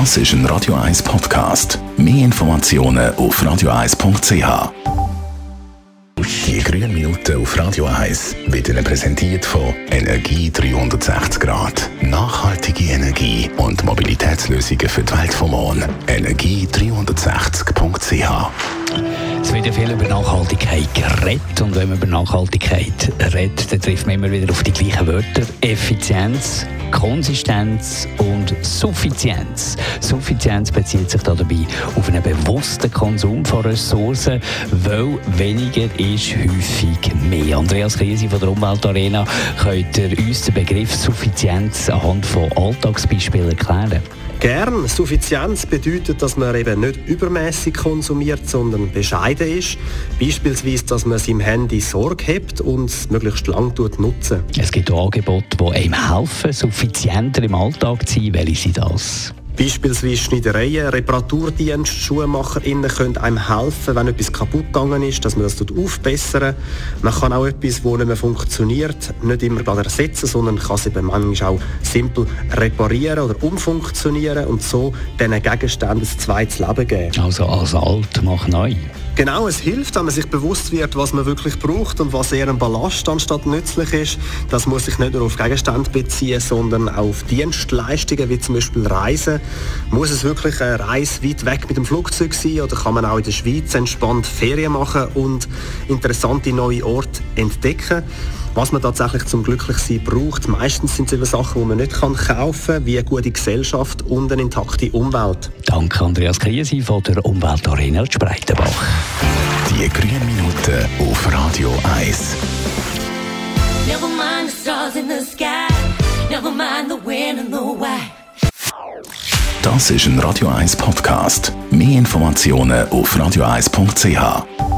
Das ist ein Radio 1 Podcast. Mehr Informationen auf radio1.ch. Die grünen Minuten auf Radio 1 werden präsentiert von Energie 360 Grad. Nachhaltige Energie und Mobilitätslösungen für die Welt vom Morgen. Energie360.ch es wird ja viel über Nachhaltigkeit geredet und wenn man über Nachhaltigkeit redet, dann trifft man immer wieder auf die gleichen Wörter. Effizienz, Konsistenz und Suffizienz. Suffizienz bezieht sich dabei auf einen bewussten Konsum von Ressourcen, weil weniger ist häufig mehr. Andreas Krise von der Umweltarena, könnt ihr uns den Begriff Suffizienz anhand von Alltagsbeispielen erklären? Gern. Suffizienz bedeutet, dass man eben nicht übermäßig konsumiert, sondern bescheiden ist. Beispielsweise, dass man seinem Handy Sorge hebt und es möglichst lang nutzen. Es gibt Angebote, die einem helfen, suffizienter im Alltag zu sein. Welche sind das? Beispielsweise Schneidereien, Reparaturdienst, SchuhmacherInnen können einem helfen, wenn etwas kaputt gegangen ist, dass man das aufbessern Man kann auch etwas, das nicht mehr funktioniert, nicht immer gerade ersetzen, sondern kann es eben manchmal auch simpel reparieren oder umfunktionieren und so diesen Gegenständen ein zweites Leben geben. Also als alt macht neu. Genau, es hilft, wenn man sich bewusst wird, was man wirklich braucht und was eher ein Ballast anstatt nützlich ist. Das muss sich nicht nur auf Gegenstände beziehen, sondern auch auf Dienstleistungen, wie zum Beispiel Reisen. Muss es wirklich eine Reise weit weg mit dem Flugzeug sein oder kann man auch in der Schweiz entspannt Ferien machen und interessante neue Orte entdecken? Was man tatsächlich zum Glücklichsein braucht. Meistens sind es eben Sachen, die man nicht kann kaufen kann, wie eine gute Gesellschaft und eine intakte Umwelt. Danke Andreas Kriesi von der Umweltarena Spreitenbach. Die grünen Minuten auf Radio 1. Never mind the stars in the sky. Never mind the wind and the why. Das ist ein Radio 1 Podcast. Mehr Informationen auf radio1.ch.